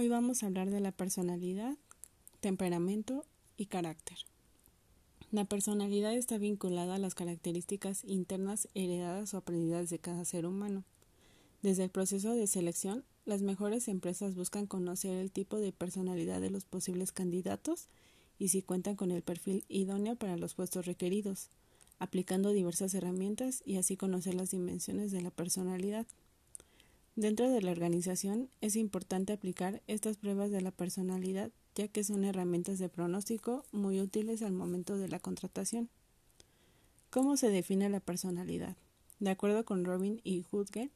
Hoy vamos a hablar de la personalidad, temperamento y carácter. La personalidad está vinculada a las características internas heredadas o aprendidas de cada ser humano. Desde el proceso de selección, las mejores empresas buscan conocer el tipo de personalidad de los posibles candidatos y si cuentan con el perfil idóneo para los puestos requeridos, aplicando diversas herramientas y así conocer las dimensiones de la personalidad. Dentro de la organización es importante aplicar estas pruebas de la personalidad ya que son herramientas de pronóstico muy útiles al momento de la contratación. ¿Cómo se define la personalidad? De acuerdo con Robin y Hudge,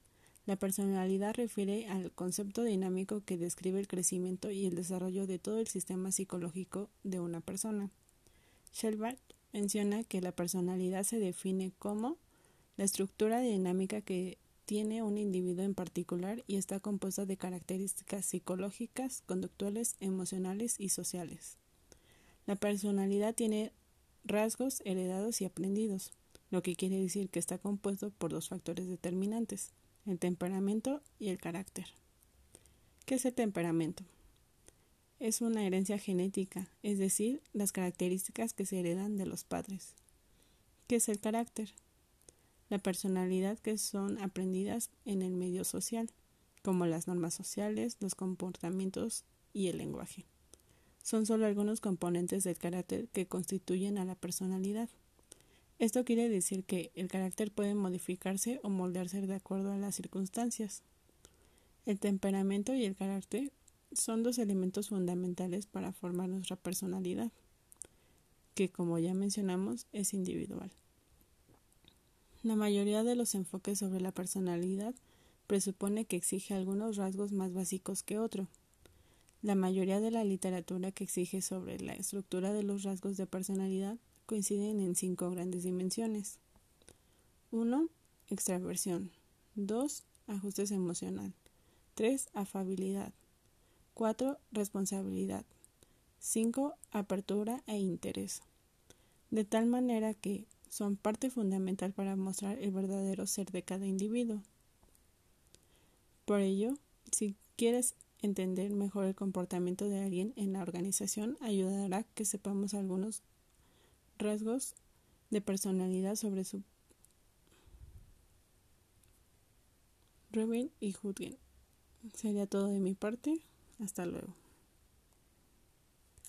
la personalidad refiere al concepto dinámico que describe el crecimiento y el desarrollo de todo el sistema psicológico de una persona. Shelbart menciona que la personalidad se define como la estructura dinámica que tiene un individuo en particular y está compuesta de características psicológicas, conductuales, emocionales y sociales. La personalidad tiene rasgos heredados y aprendidos, lo que quiere decir que está compuesto por dos factores determinantes, el temperamento y el carácter. ¿Qué es el temperamento? Es una herencia genética, es decir, las características que se heredan de los padres. ¿Qué es el carácter? La personalidad que son aprendidas en el medio social, como las normas sociales, los comportamientos y el lenguaje. Son solo algunos componentes del carácter que constituyen a la personalidad. Esto quiere decir que el carácter puede modificarse o moldearse de acuerdo a las circunstancias. El temperamento y el carácter son dos elementos fundamentales para formar nuestra personalidad, que como ya mencionamos es individual. La mayoría de los enfoques sobre la personalidad presupone que exige algunos rasgos más básicos que otro. La mayoría de la literatura que exige sobre la estructura de los rasgos de personalidad coinciden en cinco grandes dimensiones. 1. Extraversión. 2. Ajustes emocional. 3. Afabilidad. 4. Responsabilidad. 5. Apertura e interés. De tal manera que son parte fundamental para mostrar el verdadero ser de cada individuo. Por ello, si quieres entender mejor el comportamiento de alguien en la organización, ayudará que sepamos algunos rasgos de personalidad sobre su Robin y Hudgen. Sería todo de mi parte. Hasta luego.